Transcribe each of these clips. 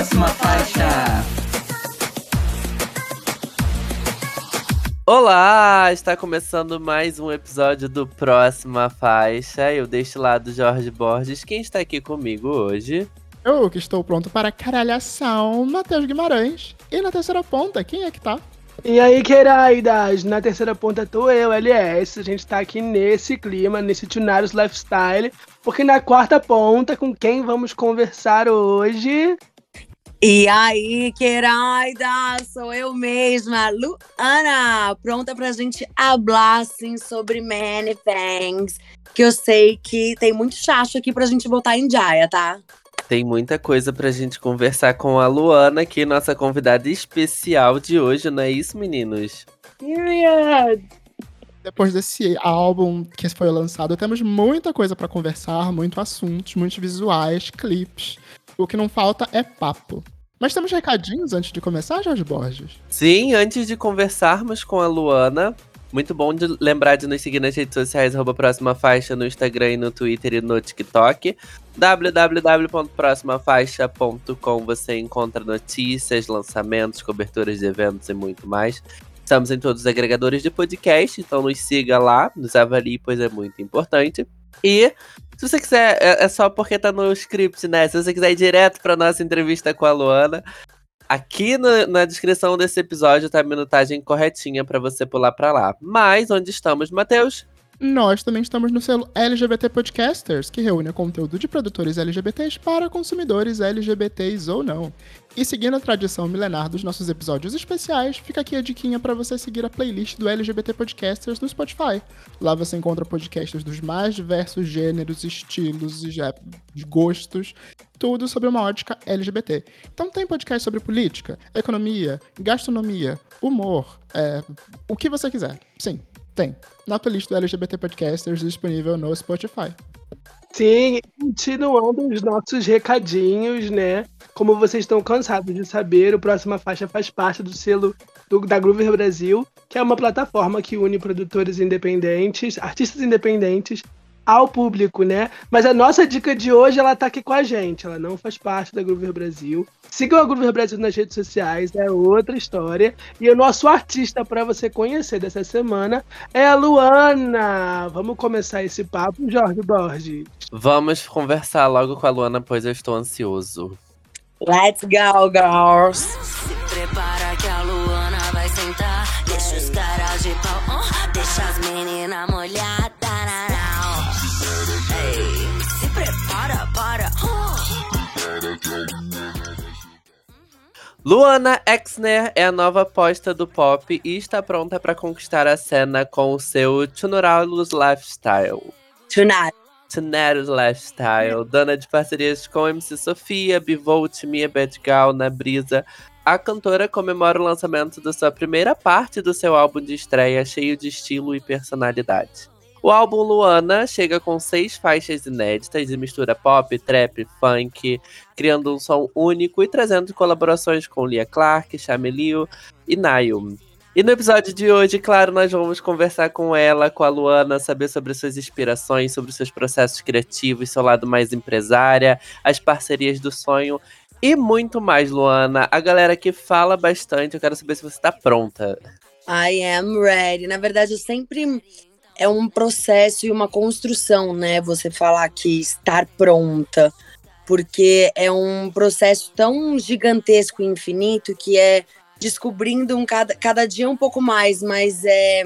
próxima faixa. Olá! Está começando mais um episódio do Próxima Faixa. Eu deixo lá do Jorge Borges. Quem está aqui comigo hoje? Eu que estou pronto para caralhação, Matheus Guimarães. E na terceira ponta, quem é que tá? E aí, queridas, na terceira ponta tô eu, LS. A gente tá aqui nesse clima, nesse Tunários Lifestyle. Porque na quarta ponta, com quem vamos conversar hoje? E aí, querida, sou eu mesma, Luana, pronta pra gente falar, assim, sobre many things, que eu sei que tem muito chacho aqui pra gente botar em Jaya, tá? Tem muita coisa pra gente conversar com a Luana, que é nossa convidada especial de hoje, não é isso, meninos? Period! Depois desse álbum que foi lançado, temos muita coisa para conversar, muitos assuntos, muitos visuais, clipes. O que não falta é papo. Mas temos recadinhos antes de começar, Jorge Borges? Sim, antes de conversarmos com a Luana, muito bom de lembrar de nos seguir nas redes sociais, arroba Próxima Faixa, no Instagram, no Twitter e no TikTok. www.proximafaixa.com você encontra notícias, lançamentos, coberturas de eventos e muito mais. Estamos em todos os agregadores de podcast, então nos siga lá, nos avalie, pois é muito importante. E se você quiser, é, é, só porque tá no script, né? Se você quiser ir direto pra nossa entrevista com a Luana, aqui no, na descrição desse episódio tá a minutagem corretinha para você pular para lá. Mas onde estamos, Matheus? Nós também estamos no selo LGBT Podcasters, que reúne conteúdo de produtores LGBTs para consumidores LGBTs ou não. E seguindo a tradição milenar dos nossos episódios especiais, fica aqui a diquinha para você seguir a playlist do LGBT Podcasters no Spotify. Lá você encontra podcasts dos mais diversos gêneros, estilos e gostos, tudo sobre uma ótica LGBT. Então tem podcast sobre política, economia, gastronomia, humor, é, o que você quiser. Sim, tem. Na playlist do LGBT Podcasters disponível no Spotify. Sim, continuando os nossos recadinhos, né? Como vocês estão cansados de saber, o Próxima Faixa faz parte do selo do, da Groover Brasil, que é uma plataforma que une produtores independentes, artistas independentes ao público, né? Mas a nossa dica de hoje, ela tá aqui com a gente. Ela não faz parte da Groover Brasil. Sigam a Groover Brasil nas redes sociais, é outra história. E o nosso artista para você conhecer dessa semana é a Luana. Vamos começar esse papo, Jorge Borges. Vamos conversar logo com a Luana, pois eu estou ansioso. Let's go, girls! Se prepara que a Luana vai sentar. Deixa os caras de pau, deixa as meninas molhadas. Luana Exner é a nova aposta do pop e está pronta para conquistar a cena com o seu Tunuralus Lifestyle. Tonight. Tunarus Lifestyle, dona de parcerias com MC Sofia, Bivolt, Mia Bedgal, Na Brisa. A cantora comemora o lançamento da sua primeira parte do seu álbum de estreia, cheio de estilo e personalidade. O álbum Luana chega com seis faixas inéditas e mistura pop, trap, funk, criando um som único e trazendo colaborações com Lia Clark, Chamelio e Nayo. E no episódio de hoje, claro, nós vamos conversar com ela, com a Luana, saber sobre suas inspirações, sobre seus processos criativos, seu lado mais empresária, as parcerias do sonho e muito mais, Luana. A galera que fala bastante, eu quero saber se você está pronta. I am ready. Na verdade, eu sempre é um processo e uma construção, né? Você falar que estar pronta, porque é um processo tão gigantesco e infinito que é descobrindo um cada, cada dia um pouco mais, mas é.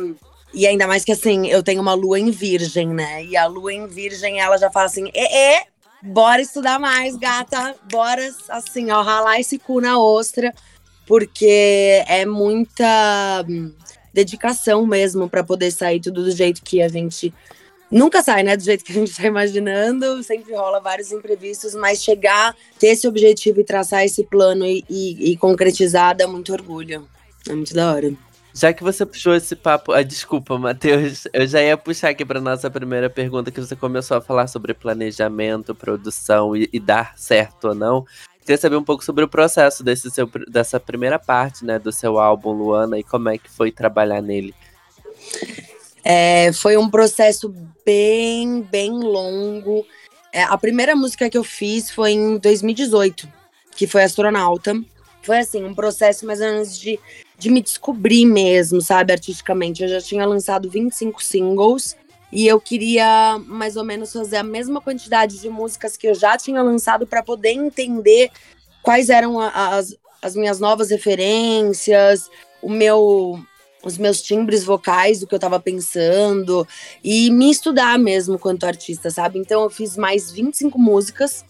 E ainda mais que assim, eu tenho uma lua em virgem, né? E a lua em virgem, ela já fala assim: é, é bora estudar mais, gata, bora assim, ó, ralar esse cu na ostra, porque é muita dedicação mesmo para poder sair tudo do jeito que a gente nunca sai, né? Do jeito que a gente está imaginando, sempre rola vários imprevistos, mas chegar, ter esse objetivo e traçar esse plano e, e, e concretizar dá muito orgulho. É muito da hora. Já que você puxou esse papo. Ah, desculpa, Matheus. Eu já ia puxar aqui para nossa primeira pergunta, que você começou a falar sobre planejamento, produção e, e dar certo ou não. Queria saber um pouco sobre o processo desse seu, dessa primeira parte, né, do seu álbum Luana e como é que foi trabalhar nele. É, foi um processo bem, bem longo. É, a primeira música que eu fiz foi em 2018. que foi astronauta. Foi assim, um processo mais ou menos de, de me descobrir mesmo, sabe, artisticamente. Eu já tinha lançado 25 singles e eu queria mais ou menos fazer a mesma quantidade de músicas que eu já tinha lançado para poder entender quais eram as, as minhas novas referências, o meu os meus timbres vocais, o que eu tava pensando, e me estudar mesmo quanto artista, sabe? Então eu fiz mais 25 músicas,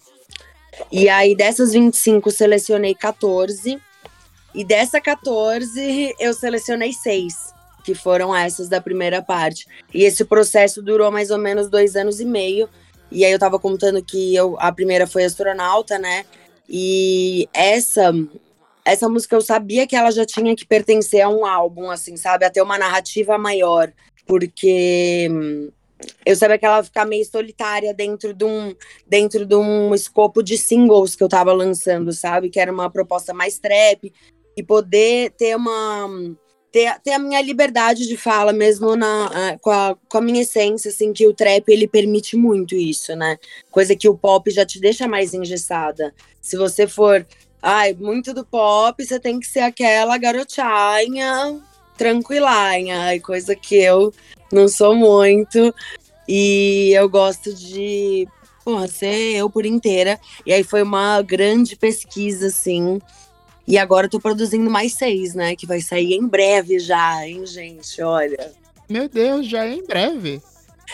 e aí dessas 25 selecionei 14, e dessa 14 eu selecionei 6, que foram essas da primeira parte. E esse processo durou mais ou menos dois anos e meio, e aí eu tava contando que eu, a primeira foi astronauta, né? E essa essa música eu sabia que ela já tinha que pertencer a um álbum, assim, sabe? A ter uma narrativa maior. Porque hum, eu sabia que ela ficar meio solitária dentro de um dentro de um escopo de singles que eu tava lançando, sabe? Que era uma proposta mais trap e poder ter uma ter, ter a minha liberdade de fala mesmo na com a, com a minha essência, assim, que o trap ele permite muito isso, né? Coisa que o pop já te deixa mais engessada. Se você for Ai, muito do pop, você tem que ser aquela garotinha tranquilinha, coisa que eu não sou muito. E eu gosto de porra, ser eu por inteira. E aí foi uma grande pesquisa, assim. E agora eu tô produzindo mais seis, né? Que vai sair em breve já, hein, gente? Olha. Meu Deus, já é em breve.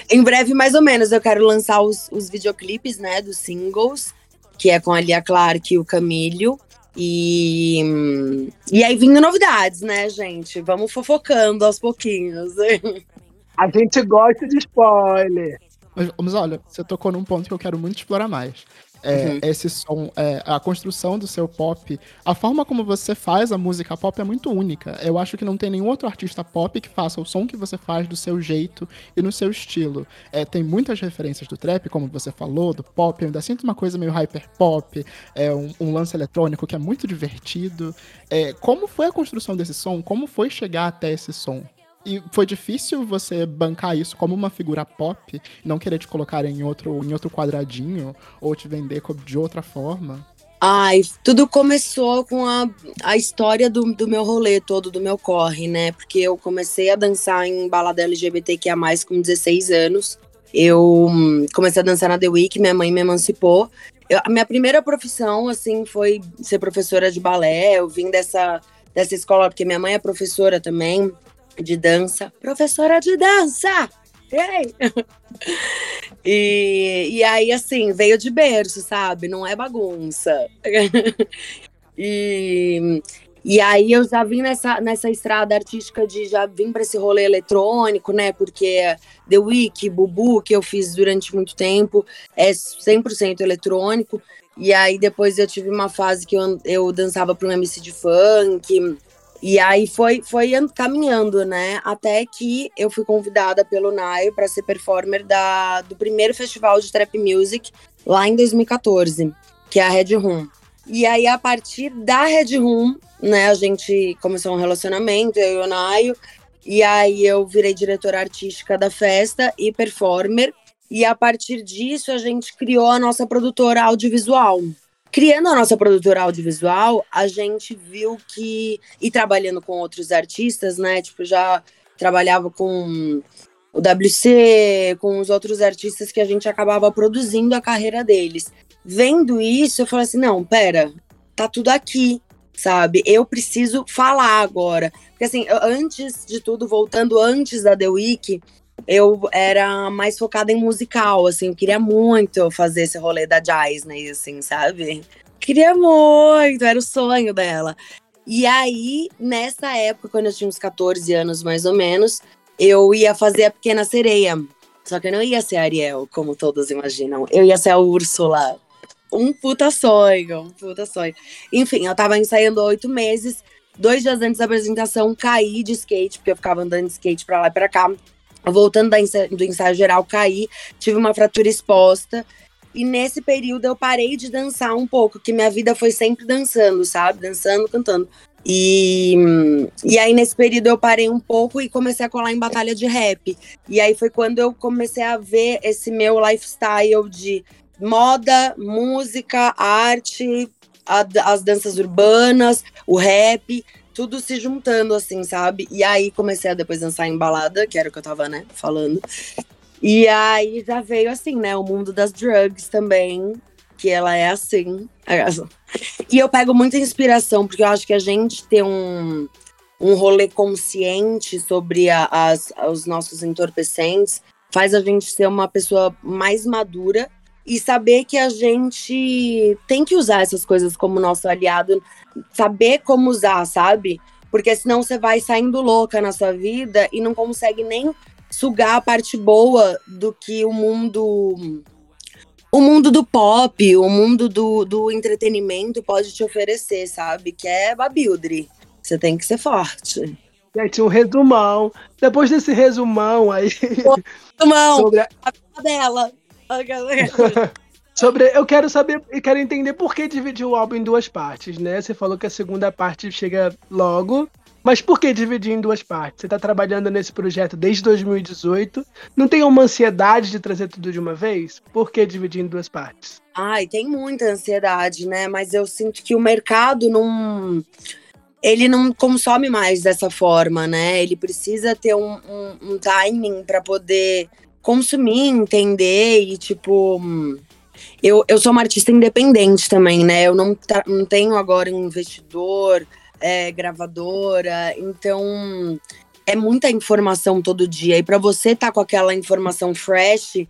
Em breve, mais ou menos, eu quero lançar os, os videoclipes, né, dos singles que é com a Lia Clark e o Camilho. E, e aí vindo novidades, né, gente? Vamos fofocando aos pouquinhos. A gente gosta de spoiler. Mas, mas olha, você tocou num ponto que eu quero muito explorar mais é, uhum. esse som, é, a construção do seu pop, a forma como você faz a música pop é muito única. Eu acho que não tem nenhum outro artista pop que faça o som que você faz do seu jeito e no seu estilo. É, tem muitas referências do trap, como você falou, do pop, eu ainda sinto uma coisa meio hyper pop, é um, um lance eletrônico que é muito divertido. É, como foi a construção desse som? Como foi chegar até esse som? E foi difícil você bancar isso como uma figura pop, não querer te colocar em outro, em outro quadradinho, ou te vender de outra forma? Ai, tudo começou com a, a história do, do meu rolê todo, do meu corre, né? Porque eu comecei a dançar em balada LGBTQIA+, com 16 anos. Eu hum, comecei a dançar na The Week, minha mãe me emancipou. Eu, a minha primeira profissão, assim, foi ser professora de balé. Eu vim dessa, dessa escola, porque minha mãe é professora também de dança, professora de dança! Ei! e, e aí, assim, veio de berço, sabe? Não é bagunça. e, e aí eu já vim nessa, nessa estrada artística de já vim para esse rolê eletrônico, né? Porque The Week, Bubu, que eu fiz durante muito tempo, é 100% eletrônico. E aí depois eu tive uma fase que eu, eu dançava para um MC de funk. E aí foi, foi caminhando, né? Até que eu fui convidada pelo Naio para ser performer da, do primeiro festival de trap music lá em 2014, que é a Red Room. E aí, a partir da Red Room, né, a gente começou um relacionamento, eu e o Naio. E aí eu virei diretora artística da festa e performer. E a partir disso, a gente criou a nossa produtora audiovisual, Criando a nossa produtora audiovisual, a gente viu que. E trabalhando com outros artistas, né? Tipo, já trabalhava com o WC, com os outros artistas que a gente acabava produzindo a carreira deles. Vendo isso, eu falei assim: não, pera, tá tudo aqui, sabe? Eu preciso falar agora. Porque, assim, antes de tudo, voltando antes da The Week, eu era mais focada em musical, assim, eu queria muito fazer esse rolê da Disney, assim, sabe? Queria muito, era o sonho dela. E aí, nessa época, quando eu tinha uns 14 anos mais ou menos, eu ia fazer a Pequena Sereia. Só que eu não ia ser a Ariel, como todos imaginam. Eu ia ser a Úrsula. Um puta sonho, um puta sonho. Enfim, eu tava ensaiando oito meses. Dois dias antes da apresentação, caí de skate, porque eu ficava andando de skate pra lá e pra cá voltando do ensaio geral, caí, tive uma fratura exposta. E nesse período eu parei de dançar um pouco, que minha vida foi sempre dançando, sabe? Dançando, cantando. E, e aí, nesse período, eu parei um pouco e comecei a colar em batalha de rap. E aí foi quando eu comecei a ver esse meu lifestyle de moda, música, arte, a- as danças urbanas, o rap, tudo se juntando, assim, sabe? E aí comecei a depois dançar em balada, que era o que eu tava, né, falando. E aí já veio, assim, né, o mundo das drugs também, que ela é assim. E eu pego muita inspiração, porque eu acho que a gente ter um, um rolê consciente sobre a- as, os nossos entorpecentes faz a gente ser uma pessoa mais madura e saber que a gente tem que usar essas coisas como nosso aliado, saber como usar, sabe? Porque senão você vai saindo louca na sua vida e não consegue nem sugar a parte boa do que o mundo o mundo do pop, o mundo do, do entretenimento pode te oferecer, sabe? Que é babildre. Você tem que ser forte. Gente, um resumão. Depois desse resumão aí Mão, sobre, a- a dela. sobre. Eu quero saber e quero entender por que dividir o álbum em duas partes, né? Você falou que a segunda parte chega logo. Mas por que dividir em duas partes? Você tá trabalhando nesse projeto desde 2018. Não tem uma ansiedade de trazer tudo de uma vez? Por que dividir em duas partes? Ai, tem muita ansiedade, né? Mas eu sinto que o mercado não. Ele não consome mais dessa forma, né? Ele precisa ter um, um, um timing para poder consumir, entender e, tipo. Eu, eu sou uma artista independente também, né? Eu não, tra- não tenho agora um investidor, é, gravadora, então é muita informação todo dia. E para você estar com aquela informação fresh,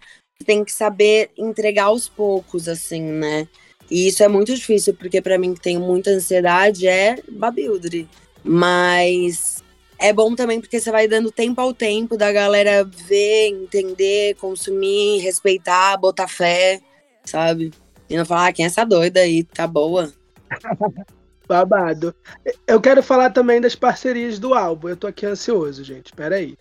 tem que saber entregar aos poucos, assim, né? E isso é muito difícil, porque para mim que tenho muita ansiedade é babildre. Mas é bom também porque você vai dando tempo ao tempo da galera ver, entender, consumir, respeitar, botar fé, sabe? E não falar, ah, quem é essa doida aí? Tá boa. Babado. Eu quero falar também das parcerias do álbum. Eu tô aqui ansioso, gente. Pera aí.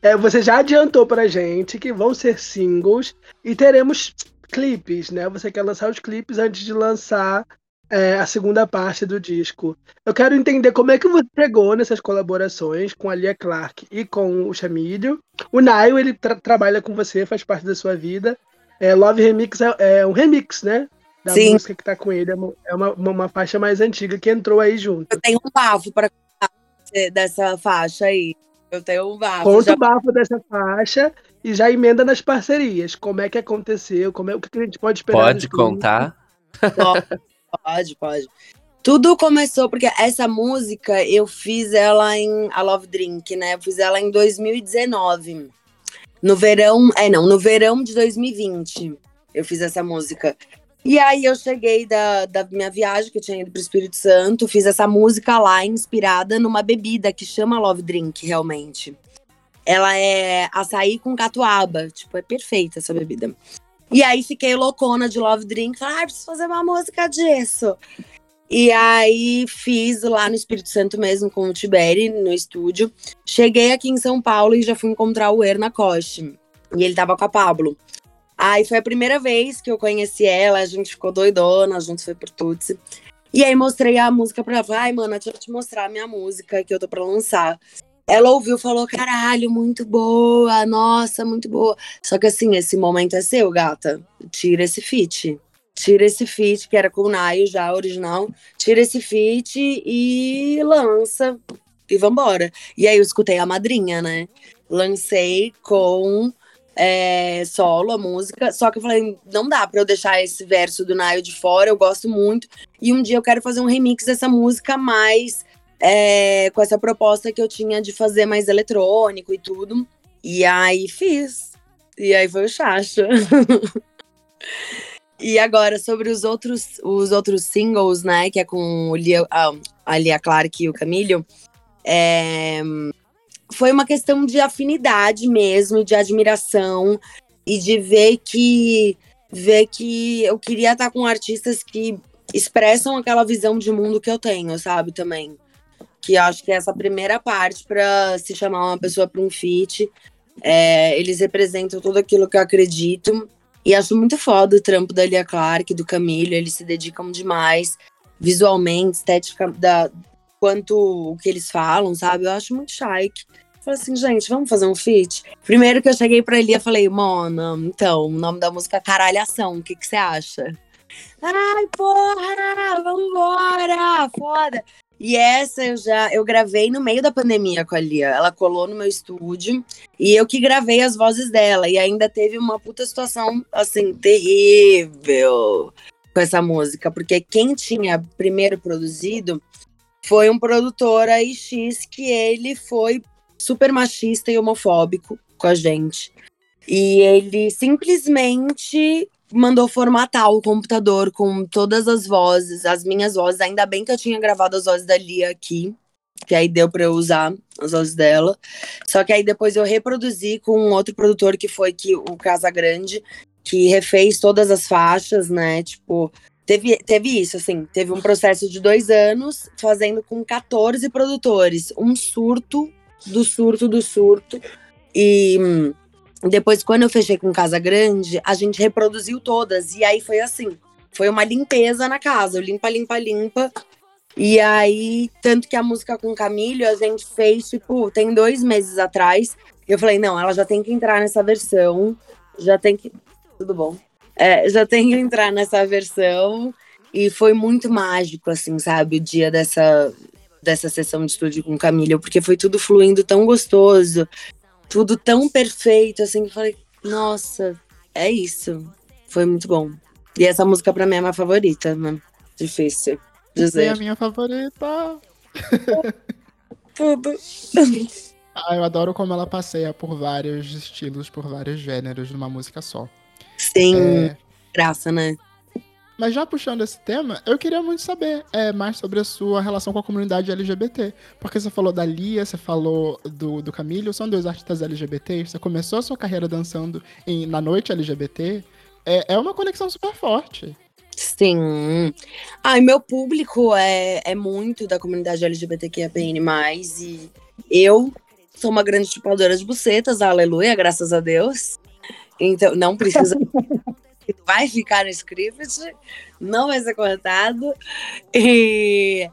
É, você já adiantou pra gente que vão ser singles e teremos clipes, né? Você quer lançar os clipes antes de lançar é, a segunda parte do disco. Eu quero entender como é que você chegou nessas colaborações com a Lia Clark e com o Chamílio. O Nail, ele tra- trabalha com você, faz parte da sua vida. É, Love Remix é, é um remix, né? Da Sim. música que tá com ele. É uma- É uma, uma, faixa mais antiga que entrou aí junto. Eu tenho um bafo pra contar dessa faixa aí. Eu tenho um bafo. Conta já- o bafo dessa faixa e já emenda nas parcerias. Como é que aconteceu? Como é, o que a gente pode esperar? Pode contar? Pode, pode. Tudo começou porque essa música eu fiz ela em a Love Drink, né? Eu fiz ela em 2019. No verão, é não, no verão de 2020 eu fiz essa música. E aí eu cheguei da, da minha viagem, que eu tinha ido pro Espírito Santo, fiz essa música lá inspirada numa bebida que chama Love Drink, realmente. Ela é açaí com catuaba, tipo, é perfeita essa bebida. E aí fiquei loucona de Love Drink, falei, ah, preciso fazer uma música disso. E aí fiz lá no Espírito Santo mesmo com o Tiberi, no estúdio. Cheguei aqui em São Paulo e já fui encontrar o Erna Coste. E ele tava com a Pablo. Aí foi a primeira vez que eu conheci ela, a gente ficou doidona, a gente foi por Tutsi. E aí mostrei a música pra ela. Ai, mano, deixa eu te mostrar a minha música que eu tô pra lançar. Ela ouviu, falou, caralho, muito boa, nossa, muito boa. Só que assim, esse momento é seu, gata. Tira esse feat. Tira esse feat, que era com o Naio já, original. Tira esse feat e lança. E vambora. E aí eu escutei a madrinha, né? Lancei com é, solo a música. Só que eu falei, não dá pra eu deixar esse verso do Naio de fora, eu gosto muito. E um dia eu quero fazer um remix dessa música mais é, com essa proposta que eu tinha de fazer mais eletrônico e tudo. E aí fiz. E aí foi o Chacha. e agora, sobre os outros, os outros singles, né? Que é com o Lia, a Lia Clark e o Camilho. é, foi uma questão de afinidade mesmo, de admiração e de ver que ver que eu queria estar com artistas que expressam aquela visão de mundo que eu tenho, sabe, também. Que acho que é essa primeira parte para se chamar uma pessoa para um feat. É, eles representam tudo aquilo que eu acredito. E acho muito foda o trampo da Lia Clark, do Camilo. Eles se dedicam demais, visualmente, estética, da, quanto o que eles falam, sabe? Eu acho muito chique. Falei assim, gente, vamos fazer um feat? Primeiro que eu cheguei pra Lia, falei, Mona, então, o nome da música é Caralhação, o que você acha? Ai, porra, vambora, foda. E essa eu já eu gravei no meio da pandemia com a Lia. Ela colou no meu estúdio e eu que gravei as vozes dela. E ainda teve uma puta situação, assim, terrível com essa música. Porque quem tinha primeiro produzido foi um produtor aí X que ele foi super machista e homofóbico com a gente. E ele simplesmente mandou formatar o computador com todas as vozes, as minhas vozes. Ainda bem que eu tinha gravado as vozes da Lia aqui, que aí deu para eu usar as vozes dela. Só que aí depois eu reproduzi com um outro produtor que foi que o Casa Grande, que refez todas as faixas, né? Tipo, teve, teve isso, assim, teve um processo de dois anos fazendo com 14 produtores, um surto do surto do surto. E hum, depois, quando eu fechei com Casa Grande, a gente reproduziu todas. E aí foi assim: foi uma limpeza na casa. Limpa, limpa, limpa. E aí, tanto que a música com Camilo a gente fez, tipo, tem dois meses atrás. Eu falei, não, ela já tem que entrar nessa versão. Já tem que. Tudo bom. É, já tem que entrar nessa versão. E foi muito mágico, assim, sabe? O dia dessa, dessa sessão de estúdio com Camilo, porque foi tudo fluindo tão gostoso tudo tão perfeito, assim, que eu falei, nossa, é isso. Foi muito bom. E essa música pra mim é a minha favorita, né? Difícil dizer. É a minha favorita. Tudo. Ah, eu adoro como ela passeia por vários estilos, por vários gêneros numa música só. Sim, É, graça, né? Mas já puxando esse tema, eu queria muito saber é, mais sobre a sua relação com a comunidade LGBT. Porque você falou da Lia, você falou do, do Camilo, são dois artistas LGBT, você começou a sua carreira dançando em, na noite LGBT. É, é uma conexão super forte. Sim. Ai, meu público é, é muito da comunidade LGBTQIAPN+, e eu sou uma grande chupadora de bucetas, aleluia, graças a Deus. Então, não precisa... vai ficar no script, não vai ser cortado. E...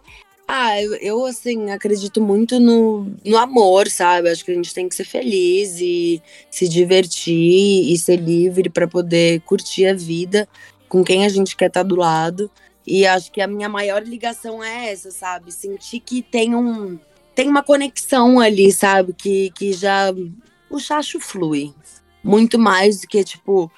Ah, eu, assim, acredito muito no, no amor, sabe? Acho que a gente tem que ser feliz e se divertir e ser livre para poder curtir a vida com quem a gente quer estar do lado. E acho que a minha maior ligação é essa, sabe? Sentir que tem um tem uma conexão ali, sabe? Que, que já o chacho flui. Muito mais do que, tipo,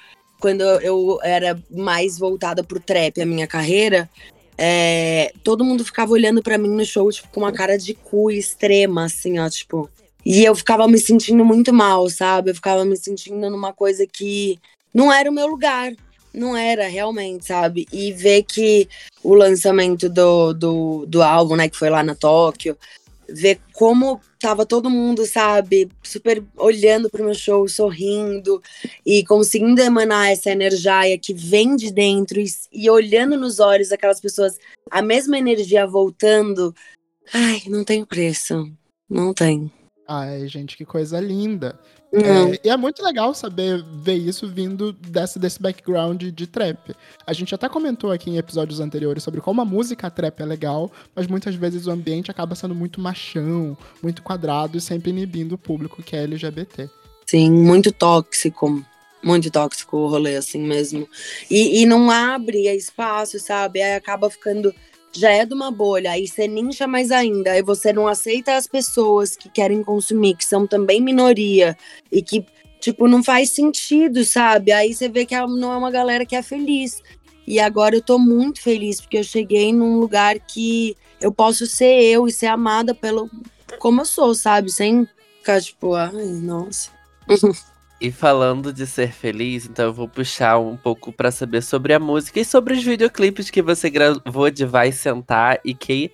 quando eu era mais voltada pro trap, a minha carreira, é, todo mundo ficava olhando para mim no show, tipo, com uma cara de cu extrema, assim, ó, tipo. E eu ficava me sentindo muito mal, sabe? Eu ficava me sentindo numa coisa que não era o meu lugar. Não era, realmente, sabe? E ver que o lançamento do, do, do álbum, né, que foi lá na Tóquio, ver como tava todo mundo, sabe, super olhando pro meu show, sorrindo e conseguindo emanar essa energia que vem de dentro e, e olhando nos olhos daquelas pessoas, a mesma energia voltando. Ai, não tem preço. Não tem. Ai, gente, que coisa linda. É, e é muito legal saber ver isso vindo desse, desse background de trap. A gente até comentou aqui em episódios anteriores sobre como a música trap é legal, mas muitas vezes o ambiente acaba sendo muito machão, muito quadrado e sempre inibindo o público que é LGBT. Sim, muito tóxico. Muito tóxico o rolê, assim mesmo. E, e não abre espaço, sabe? Aí acaba ficando. Já é de uma bolha, aí você nincha mais ainda, aí você não aceita as pessoas que querem consumir, que são também minoria, e que, tipo, não faz sentido, sabe? Aí você vê que não é uma galera que é feliz. E agora eu tô muito feliz, porque eu cheguei num lugar que eu posso ser eu e ser amada pelo como eu sou, sabe? Sem ficar, tipo, ai, nossa. E falando de ser feliz, então eu vou puxar um pouco pra saber sobre a música e sobre os videoclipes que você gravou de Vai Sentar e que,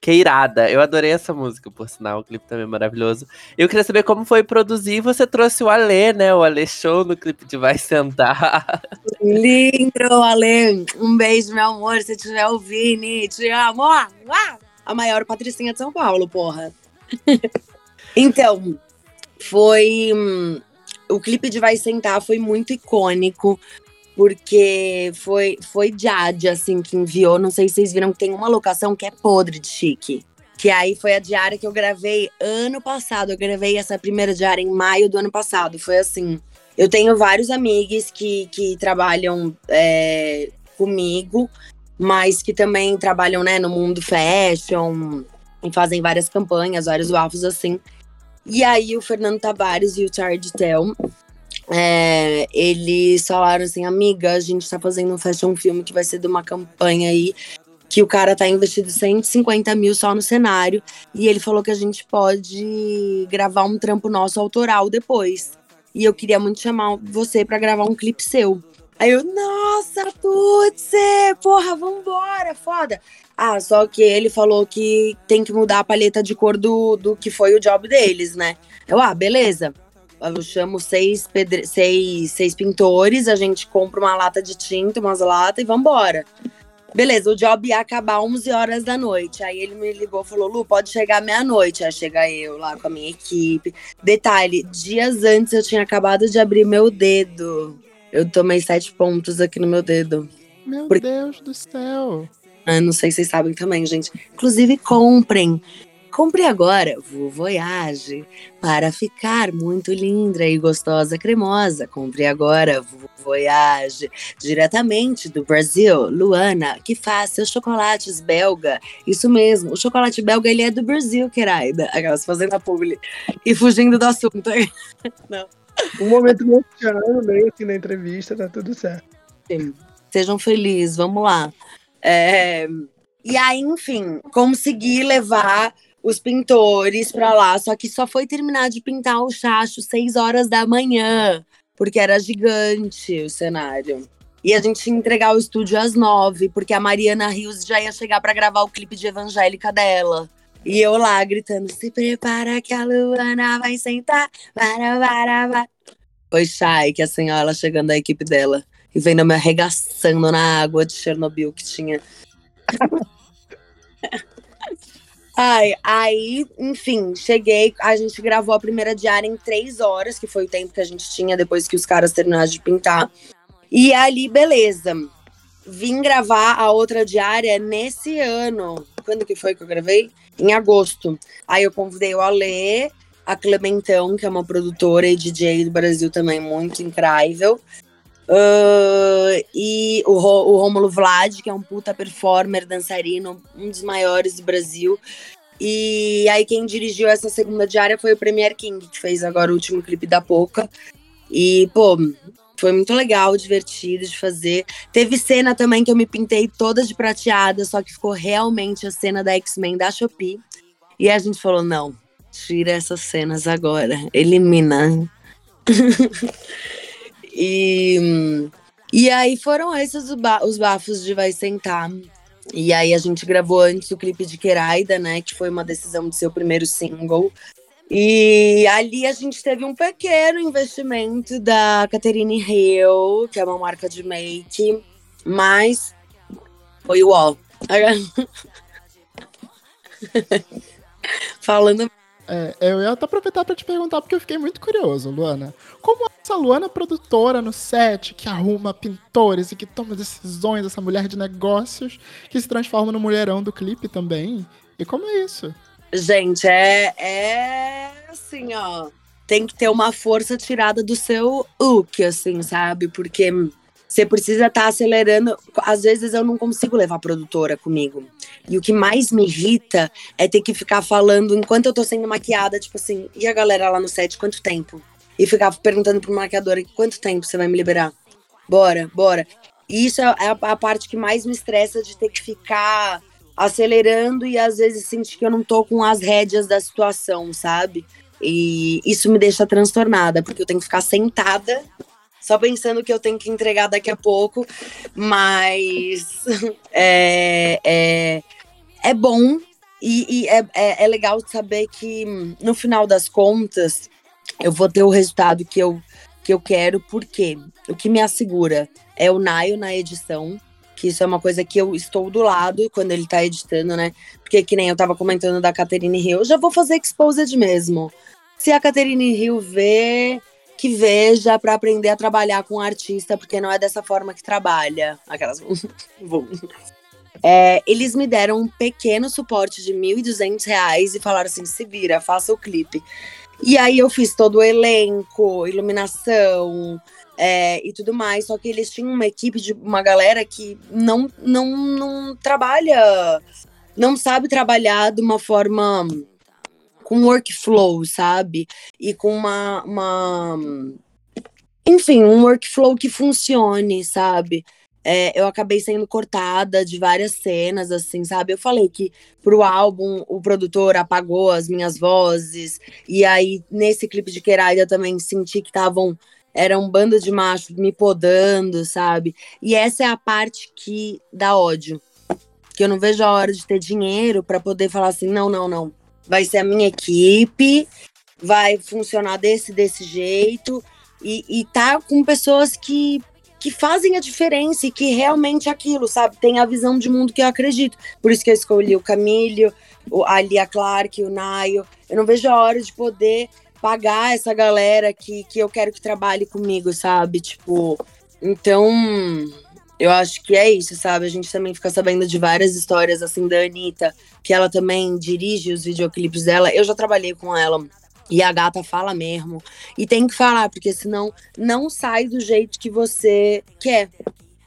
que irada. Eu adorei essa música, por sinal, o clipe também é maravilhoso. Eu queria saber como foi produzir. Você trouxe o Alê, né? O Alê Show no clipe de Vai Sentar. Lindo, Ale. Um beijo, meu amor, se estiver ouvindo. Te amo. Uá, uá. A maior patricinha de São Paulo, porra. então, foi. O clipe de Vai Sentar foi muito icônico, porque foi, foi Jade, assim, que enviou. Não sei se vocês viram que tem uma locação que é podre de chique. Que aí foi a diária que eu gravei ano passado. Eu gravei essa primeira diária em maio do ano passado. Foi assim. Eu tenho vários amigos que, que trabalham é, comigo, mas que também trabalham, né, no mundo fashion e fazem várias campanhas, vários bafos assim. E aí o Fernando Tavares e o Charlie Tell, é, eles falaram assim, amiga, a gente tá fazendo um fashion filme que vai ser de uma campanha aí que o cara tá investido 150 mil só no cenário. E ele falou que a gente pode gravar um trampo nosso autoral depois. E eu queria muito chamar você para gravar um clipe seu. Aí eu, nossa, putz, porra, vambora, foda. Ah, só que ele falou que tem que mudar a paleta de cor do, do que foi o job deles, né? Eu, ah, beleza. Eu chamo seis, pedre... seis, seis pintores, a gente compra uma lata de tinta, umas latas e vambora. Beleza, o job ia acabar 11 horas da noite. Aí ele me ligou e falou: Lu, pode chegar meia-noite. Aí chega eu lá com a minha equipe. Detalhe: dias antes eu tinha acabado de abrir meu dedo. Eu tomei sete pontos aqui no meu dedo. Meu Por- Deus do céu. Ah, não sei se vocês sabem também, gente. Inclusive, comprem. Compre agora Vu Voyage para ficar muito linda e gostosa, cremosa. Compre agora Vu Voyage diretamente do Brasil. Luana, que faz seus chocolates belga. Isso mesmo, o chocolate belga ele é do Brasil, querida. Aquelas fazendo a publi e fugindo do assunto. Um momento mexicano, meio assim na entrevista, tá tudo certo. Sejam felizes, vamos lá. É, E aí, enfim, consegui levar os pintores pra lá, só que só foi terminar de pintar o chacho seis horas da manhã, porque era gigante o cenário. E a gente ia entregar o estúdio às nove, porque a Mariana Rios já ia chegar pra gravar o clipe de Evangélica dela. E eu lá gritando: se prepara que a Luana vai sentar. Para, para, para. Foi Chay, que assim, ó, ela chegando da equipe dela e vendo me arregaçando na água de Chernobyl que tinha. Ai, aí, enfim, cheguei. A gente gravou a primeira diária em três horas, que foi o tempo que a gente tinha depois que os caras terminaram de pintar. E ali, beleza. Vim gravar a outra diária nesse ano. Quando que foi que eu gravei? Em agosto. Aí eu convidei o Alê, a Clementão, que é uma produtora e DJ do Brasil também muito incrível. Ah, e o, o Rômulo Vlad, que é um puta performer, dançarino, um dos maiores do Brasil. E aí quem dirigiu essa segunda diária foi o Premier King, que fez agora o último clipe da Poca. E, pô, foi muito legal, divertido de fazer. Teve cena também que eu me pintei toda de prateada, só que ficou realmente a cena da X-Men da Shopee. E a gente falou: não, tira essas cenas agora, elimina. e, e aí foram esses os, ba- os bafos de Vai Sentar. E aí a gente gravou antes o clipe de Queraida, né? Que foi uma decisão de ser o primeiro single. E ali a gente teve um pequeno investimento da Catherine Hill, que é uma marca de make, mas foi o ó. Falando É, eu ia até aproveitar pra te perguntar, porque eu fiquei muito curioso, Luana. Como é essa Luana produtora no set, que arruma pintores e que toma decisões, essa mulher de negócios, que se transforma no mulherão do clipe também? E como é isso? Gente, é, é assim, ó. Tem que ter uma força tirada do seu look, assim, sabe? Porque você precisa estar acelerando. Às vezes eu não consigo levar a produtora comigo. E o que mais me irrita é ter que ficar falando enquanto eu tô sendo maquiada, tipo assim, e a galera lá no set, quanto tempo? E ficar perguntando pro maquiador quanto tempo você vai me liberar? Bora, bora. E isso é a, a parte que mais me estressa de ter que ficar acelerando e às vezes sentir que eu não tô com as rédeas da situação, sabe? E isso me deixa transtornada, porque eu tenho que ficar sentada só pensando que eu tenho que entregar daqui a pouco, mas é, é, é bom e, e é, é, é legal saber que no final das contas eu vou ter o resultado que eu, que eu quero, porque o que me assegura é o Naio na edição, que isso é uma coisa que eu estou do lado quando ele tá editando, né? Porque que nem eu tava comentando da Catherine Hill, eu já vou fazer exposed mesmo. Se a Catherine Hill vê, que veja para aprender a trabalhar com artista, porque não é dessa forma que trabalha. Aquelas. Vou. É, eles me deram um pequeno suporte de 1.200 reais e falaram assim: se vira, faça o clipe. E aí eu fiz todo o elenco, iluminação é, e tudo mais. Só que eles tinham uma equipe de uma galera que não, não, não trabalha, não sabe trabalhar de uma forma com workflow, sabe? E com uma, uma enfim, um workflow que funcione, sabe? É, eu acabei sendo cortada de várias cenas, assim, sabe? Eu falei que pro álbum o produtor apagou as minhas vozes, e aí nesse clipe de Queraida eu também senti que estavam. Era um bando de machos me podando, sabe? E essa é a parte que dá ódio. Que eu não vejo a hora de ter dinheiro para poder falar assim: não, não, não. Vai ser a minha equipe, vai funcionar desse, desse jeito. E, e tá com pessoas que que fazem a diferença e que realmente é aquilo, sabe? Tem a visão de mundo que eu acredito. Por isso que eu escolhi o Camilo, a Lia Clark, o Naio. Eu não vejo a hora de poder pagar essa galera que, que eu quero que trabalhe comigo, sabe? Tipo, então eu acho que é isso, sabe? A gente também fica sabendo de várias histórias assim da Anitta, que ela também dirige os videoclipes dela. Eu já trabalhei com ela e a gata fala mesmo. E tem que falar, porque senão não sai do jeito que você quer.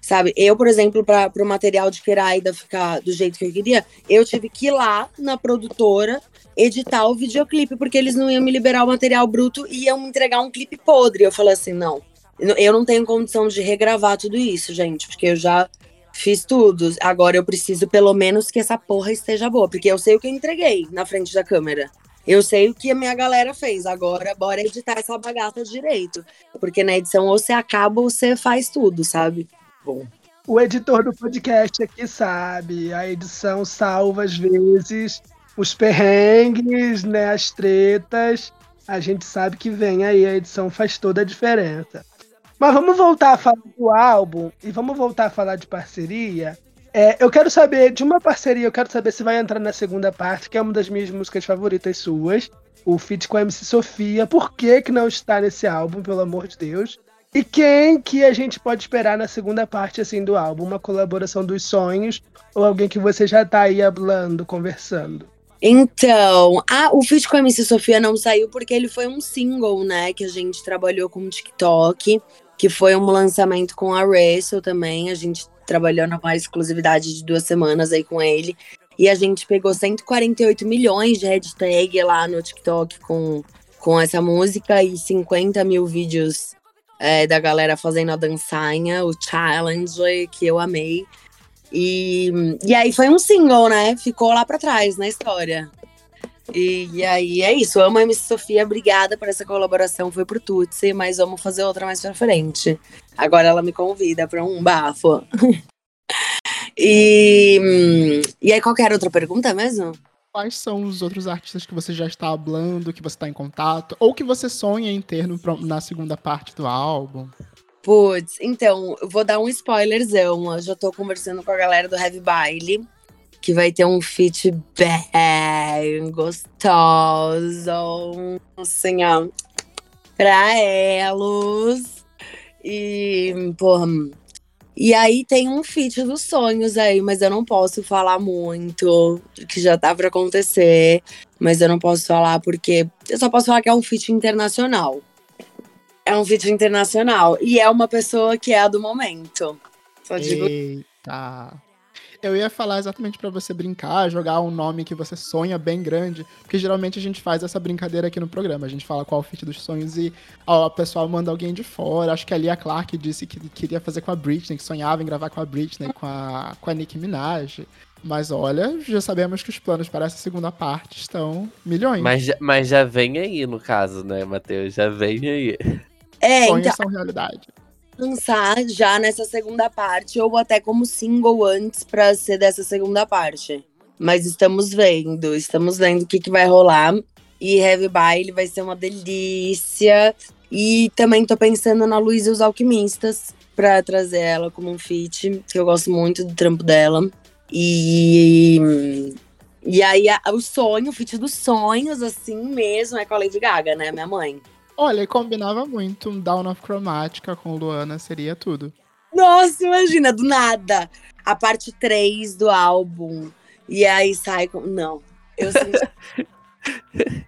Sabe? Eu, por exemplo, para o material de Queraida ficar do jeito que eu queria, eu tive que ir lá na produtora editar o videoclipe, porque eles não iam me liberar o material bruto e iam me entregar um clipe podre. Eu falei assim: não, eu não tenho condição de regravar tudo isso, gente, porque eu já fiz tudo. Agora eu preciso, pelo menos, que essa porra esteja boa, porque eu sei o que eu entreguei na frente da câmera. Eu sei o que a minha galera fez. Agora, bora editar essa bagaça direito. Porque na edição ou você acaba ou você faz tudo, sabe? Bom. O editor do podcast aqui sabe. A edição salva às vezes os perrengues, né, as tretas. A gente sabe que vem aí, a edição faz toda a diferença. Mas vamos voltar a falar do álbum e vamos voltar a falar de parceria. É, eu quero saber de uma parceria, eu quero saber se vai entrar na segunda parte, que é uma das minhas músicas favoritas suas, o feat com a MC Sofia. Por que, que não está nesse álbum, pelo amor de Deus? E quem que a gente pode esperar na segunda parte assim do álbum? Uma colaboração dos sonhos ou alguém que você já tá aí hablando, conversando? Então, o feat com a MC Sofia não saiu porque ele foi um single, né, que a gente trabalhou com o TikTok, que foi um lançamento com a Russell também, a gente trabalhando uma exclusividade de duas semanas aí com ele. E a gente pegou 148 milhões de hashtag lá no TikTok com, com essa música e 50 mil vídeos é, da galera fazendo a dançanha, o challenge, que eu amei. E, e aí foi um single, né? Ficou lá pra trás na história. E, e, aí é isso. Amo a MC Sofia, obrigada por essa colaboração. Foi pro Tutsi, mas vamos fazer outra mais pra frente. Agora ela me convida pra um bafo. e, e aí, qualquer outra pergunta mesmo? Quais são os outros artistas que você já está hablando, que você está em contato, ou que você sonha em ter no, na segunda parte do álbum? Putz, então, eu vou dar um spoilerzão. Eu já tô conversando com a galera do Heavy Baile que vai ter um feat bem gostoso, assim, ó, pra elos. E, porra, e aí tem um feat dos sonhos aí, mas eu não posso falar muito, que já tá pra acontecer, mas eu não posso falar porque eu só posso falar que é um feat internacional. É um feat internacional e é uma pessoa que é a do momento. Só digo. Eita. Eu ia falar exatamente para você brincar, jogar um nome que você sonha bem grande, porque geralmente a gente faz essa brincadeira aqui no programa. A gente fala qual o fit dos sonhos e ó, o pessoal manda alguém de fora. Acho que a Lia Clark disse que queria fazer com a Britney, que sonhava em gravar com a Britney, com a, com a Nicki Minaj. Mas olha, já sabemos que os planos para essa segunda parte estão milhões. Mas, mas já vem aí, no caso, né, Matheus? Já vem aí. É, Sonhos então... são realidade lançar já nessa segunda parte, ou até como single antes para ser dessa segunda parte. Mas estamos vendo, estamos vendo o que, que vai rolar. E Heavy Baile vai ser uma delícia. E também tô pensando na Luísa e os Alquimistas para trazer ela como um feat, que eu gosto muito do trampo dela. E e aí a, o sonho, o feat dos sonhos, assim mesmo, é com a Lady Gaga, né, minha mãe. Olha, combinava muito. Um Down of Chromatica com Luana seria tudo. Nossa, imagina, do nada. A parte 3 do álbum. E aí sai com. Não. Eu senti...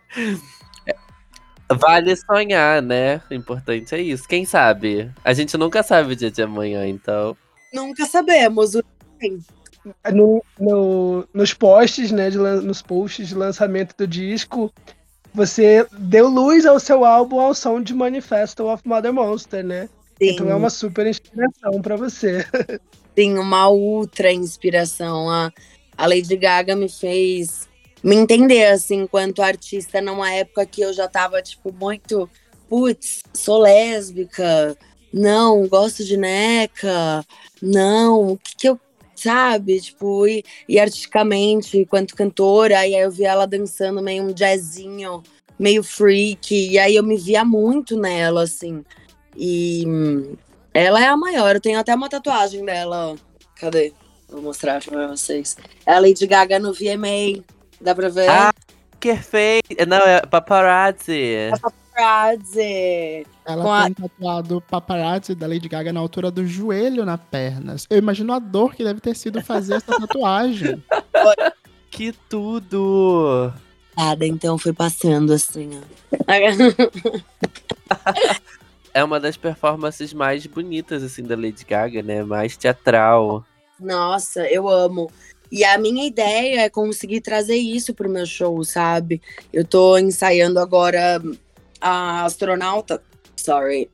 Vale sonhar, né? O importante é isso. Quem sabe? A gente nunca sabe o dia de amanhã, então. Nunca sabemos. o- no, no- nos posts, né, de nos posts de lançamento do disco, você deu luz ao seu álbum ao som de Manifesto of Mother Monster, né? Sim, Então é uma super inspiração pra você. sim, uma ultra inspiração. A, a Lady Gaga me fez me entender, assim, enquanto artista, numa época que eu já tava, tipo, muito. Putz, sou lésbica. Não, gosto de neca. Não, o que, que eu. Sabe? Tipo, e, e artisticamente, enquanto cantora, e aí eu vi ela dançando meio um jazzinho, meio freak, e aí eu me via muito nela, assim. E ela é a maior, eu tenho até uma tatuagem dela, ó. Cadê? Vou mostrar pra vocês. É a Lady Gaga no VMA. Dá pra ver? Ah, Perfeito. Não, é paparazzi. Frase. Ela Com a- tem tatuado paparazzi da Lady Gaga na altura do joelho na perna. Eu imagino a dor que deve ter sido fazer essa tatuagem. Que tudo! Nada, então foi passando assim, ó. É uma das performances mais bonitas, assim, da Lady Gaga, né? Mais teatral. Nossa, eu amo. E a minha ideia é conseguir trazer isso pro meu show, sabe? Eu tô ensaiando agora a astronauta. Sorry.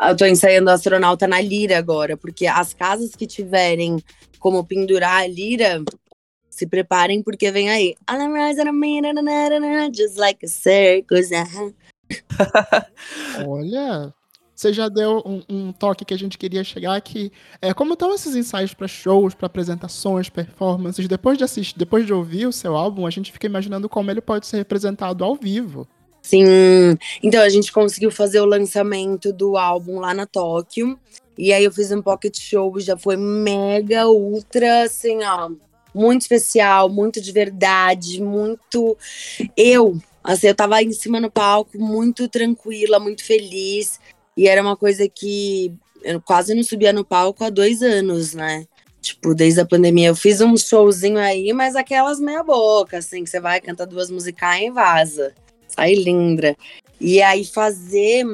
Eu tô ensaiando a astronauta na lira agora, porque as casas que tiverem como pendurar a lira, se preparem, porque vem aí. Just like a circus. uh-huh. Olha, você já deu um, um toque que a gente queria chegar aqui. É, como estão esses ensaios para shows, para apresentações, performances? Depois de assistir, depois de ouvir o seu álbum, a gente fica imaginando como ele pode ser representado ao vivo. Sim. Então a gente conseguiu fazer o lançamento do álbum lá na Tóquio. E aí eu fiz um pocket show, já foi mega, ultra, assim, ó. Muito especial, muito de verdade, muito. Eu, assim, eu tava em cima no palco, muito tranquila, muito feliz. E era uma coisa que eu quase não subia no palco há dois anos, né? Tipo, desde a pandemia. Eu fiz um showzinho aí, mas aquelas meia boca, assim, que você vai, canta duas musicais e vaza. Sai linda. E aí fazer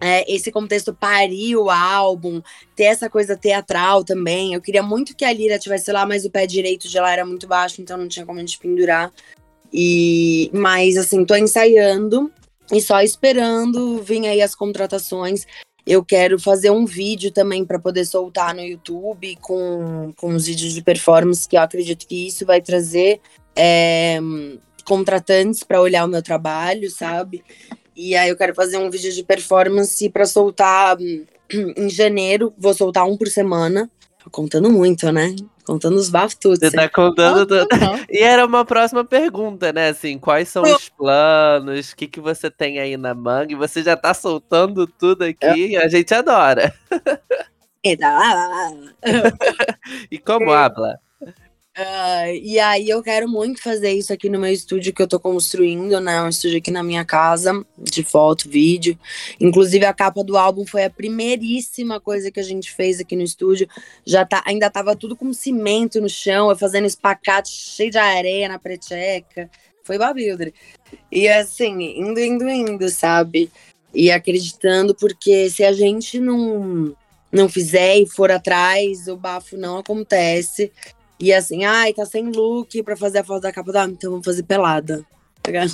é, esse contexto parir o álbum, ter essa coisa teatral também. Eu queria muito que a Lira tivesse lá, mas o pé direito de lá era muito baixo, então não tinha como a gente pendurar. E, mas assim, tô ensaiando e só esperando vir aí as contratações. Eu quero fazer um vídeo também para poder soltar no YouTube com, com os vídeos de performance, que eu acredito que isso vai trazer é, contratantes para olhar o meu trabalho, sabe? E aí eu quero fazer um vídeo de performance para soltar hum, em janeiro. Vou soltar um por semana. Tô contando muito, né? Contando os bafos tudo. Você tá contando. tudo. E era uma próxima pergunta, né? Assim, quais são os planos? O que, que você tem aí na manga? E você já tá soltando tudo aqui, a gente adora. E como habla? Ah, e aí eu quero muito fazer isso aqui no meu estúdio que eu tô construindo, né? Um estúdio aqui na minha casa, de foto, vídeo. Inclusive a capa do álbum foi a primeiríssima coisa que a gente fez aqui no estúdio. Já tá, ainda tava tudo com cimento no chão, eu fazendo espacate cheio de areia na preteca. Foi babildre. E assim, indo, indo, indo, sabe? E acreditando, porque se a gente não, não fizer e for atrás, o bafo não acontece. E assim, ai, tá sem look pra fazer a foto da capa do álbum, então vamos fazer pelada. Tá ligado?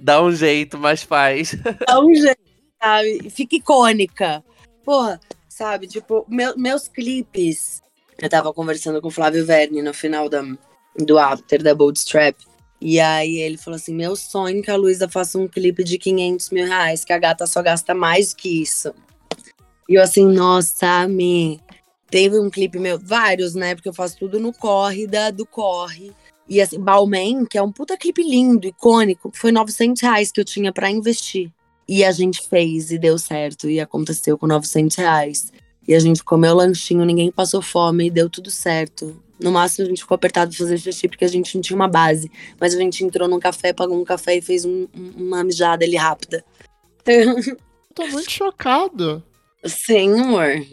Dá um jeito, mas faz. Dá um jeito, sabe? Fica icônica. Porra, sabe? Tipo, meu- meus clipes. Eu tava conversando com o Flávio Verne no final da, do after da Bootstrap. E aí ele falou assim: meu sonho é que a Luísa faça um clipe de 500 mil reais, que a gata só gasta mais que isso. E eu assim, nossa, me. Teve um clipe meu, vários, né? Porque eu faço tudo no corre da, do corre. E assim, Balmain, que é um puta clipe lindo, icônico, foi 900 reais que eu tinha pra investir. E a gente fez e deu certo. E aconteceu com 900 reais. E a gente comeu lanchinho, ninguém passou fome e deu tudo certo. No máximo a gente ficou apertado de fazer xixi porque a gente não tinha uma base. Mas a gente entrou num café, pagou um café e fez um- um- uma mijada ali rápida. Tô muito chocado. Sim, amor.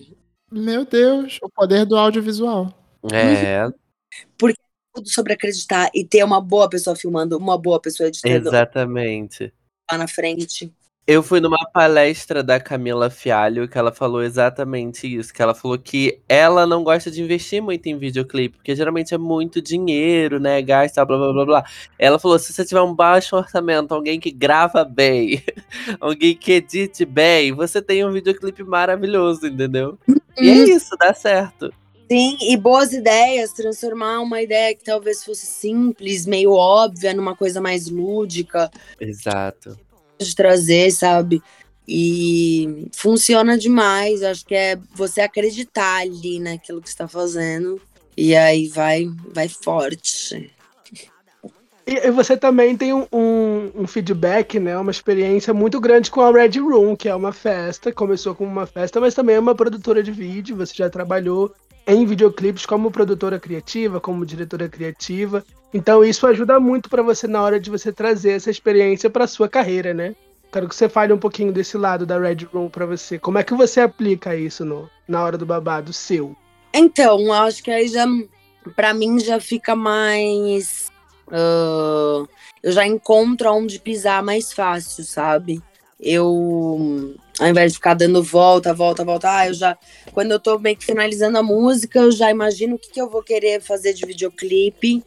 Meu Deus, o poder do audiovisual. É. tudo sobre acreditar e ter uma boa pessoa filmando, uma boa pessoa editando Exatamente. lá na frente. Eu fui numa palestra da Camila Fialho que ela falou exatamente isso, que ela falou que ela não gosta de investir muito em videoclipe, porque geralmente é muito dinheiro, né, gasta, blá blá blá blá. Ela falou, se você tiver um baixo orçamento, alguém que grava bem, alguém que edite bem, você tem um videoclipe maravilhoso, entendeu? E é isso, dá certo. Sim, e boas ideias, transformar uma ideia que talvez fosse simples, meio óbvia, numa coisa mais lúdica, Exato. De trazer, sabe? E funciona demais. Acho que é você acreditar ali naquilo que está fazendo. E aí vai, vai forte. E, você também tem um, um- um feedback, né? Uma experiência muito grande com a Red Room, que é uma festa. Começou como uma festa, mas também é uma produtora de vídeo. Você já trabalhou em videoclipes como produtora criativa, como diretora criativa. Então isso ajuda muito para você na hora de você trazer essa experiência para sua carreira, né? Quero que você fale um pouquinho desse lado da Red Room para você. Como é que você aplica isso no, na hora do babado seu? Então, acho que aí já, pra mim, já fica mais. ah, eu já encontro onde pisar mais fácil, sabe? Eu, ao invés de ficar dando volta, volta, volta, ah, eu já. Quando eu tô meio que finalizando a música, eu já imagino o que, que eu vou querer fazer de videoclipe.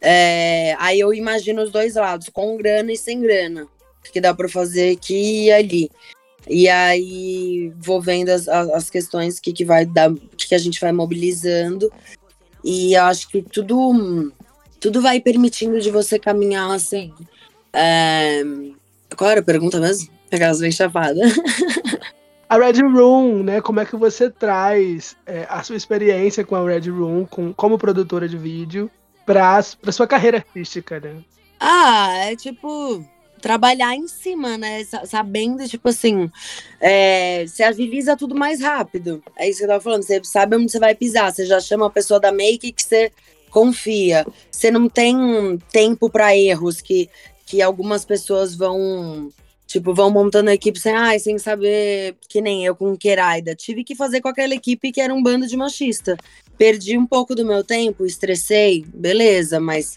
É, aí eu imagino os dois lados, com grana e sem grana. Que dá pra fazer aqui e ali. E aí vou vendo as, as, questões que, que vai dar, que, a gente vai mobilizando. E acho que tudo, tudo vai permitindo de você caminhar assim. É, Qual era a pergunta mesmo? Aquelas bem chapadas. A Red Room, né? Como é que você traz é, a sua experiência com a Red Room, com, como produtora de vídeo, para sua carreira artística, né? Ah, é tipo trabalhar em cima, né? Sa- Sabendo, tipo assim, é, você agiliza tudo mais rápido. É isso que eu tava falando. Você sabe onde você vai pisar. Você já chama a pessoa da make que você confia. Você não tem tempo para erros que, que algumas pessoas vão. Tipo, vão montando a equipe sem, ai, sem saber, que nem eu com Queraida. Tive que fazer com aquela equipe que era um bando de machista. Perdi um pouco do meu tempo, estressei, beleza, mas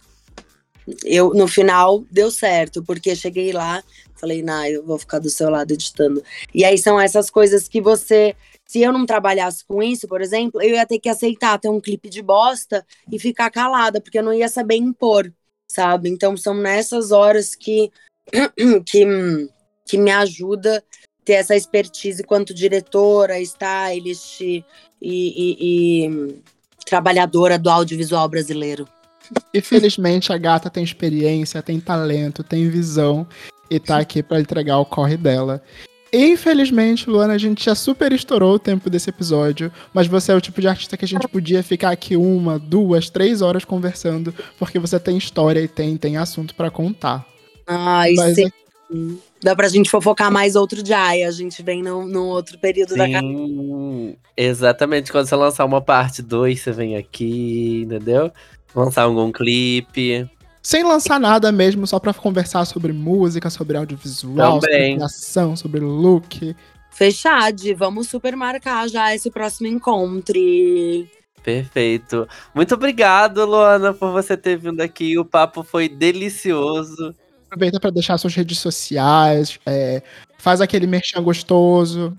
eu no final deu certo, porque cheguei lá, falei, nah, eu vou ficar do seu lado editando. E aí são essas coisas que você, se eu não trabalhasse com isso, por exemplo, eu ia ter que aceitar ter um clipe de bosta e ficar calada, porque eu não ia saber impor, sabe? Então são nessas horas que que, que me ajuda ter essa expertise quanto diretora, stylist e, e- e trabalhadora do audiovisual brasileiro. E felizmente a gata tem experiência, tem talento, tem visão e tá aqui pra entregar o corre dela. Infelizmente, Luana, a gente já super estourou o tempo desse episódio, mas você é o tipo de artista que a gente podia ficar aqui uma, duas, três horas conversando, porque você tem história e tem, tem assunto pra contar. Ai, Mas sim. Dá pra gente fofocar mais outro dia. A gente vem num, num outro período da carreira. Sim, exatamente. Quando você lançar uma parte 2, você vem aqui, entendeu? Lançar algum clipe. Sem lançar nada mesmo, só pra conversar sobre música, sobre audiovisual, sobre Também. criação, sobre look. Fechado. Vamos super marcar já esse próximo encontro. Perfeito. Muito obrigado, Luana, por você ter vindo aqui. O papo foi delicioso. Aproveita pra deixar suas redes sociais, é, faz aquele merchan gostoso.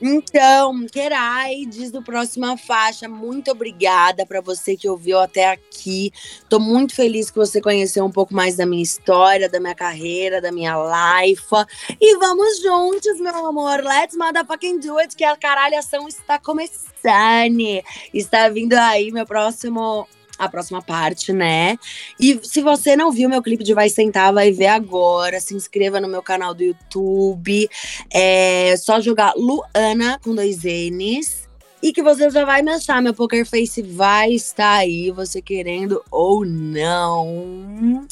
Então, Queraides do Próxima Faixa, muito obrigada pra você que ouviu até aqui. Tô muito feliz que você conheceu um pouco mais da minha história, da minha carreira, da minha life. E vamos juntos, meu amor. Let's motherfucking do it, que a caralhação está começando. Está vindo aí meu próximo. A próxima parte, né? E se você não viu meu clipe de Vai Sentar, vai ver agora. Se inscreva no meu canal do YouTube. É só jogar Luana com dois N's. E que você já vai me achar. Meu Poker Face vai estar aí, você querendo ou não.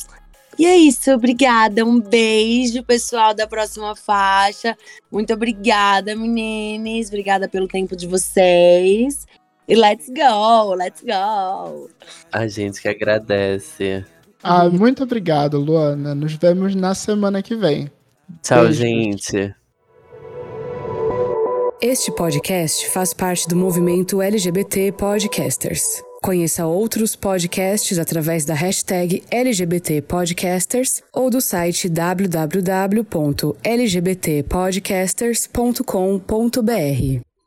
E é isso, obrigada. Um beijo, pessoal da próxima faixa. Muito obrigada, meninas. Obrigada pelo tempo de vocês. E let's go, let's go. A gente que agradece. Ah, muito obrigado, Luana. Nos vemos na semana que vem. Tchau, Beijo. gente. Este podcast faz parte do movimento LGBT Podcasters. Conheça outros podcasts através da hashtag LGBT Podcasters ou do site www.lgbtpodcasters.com.br.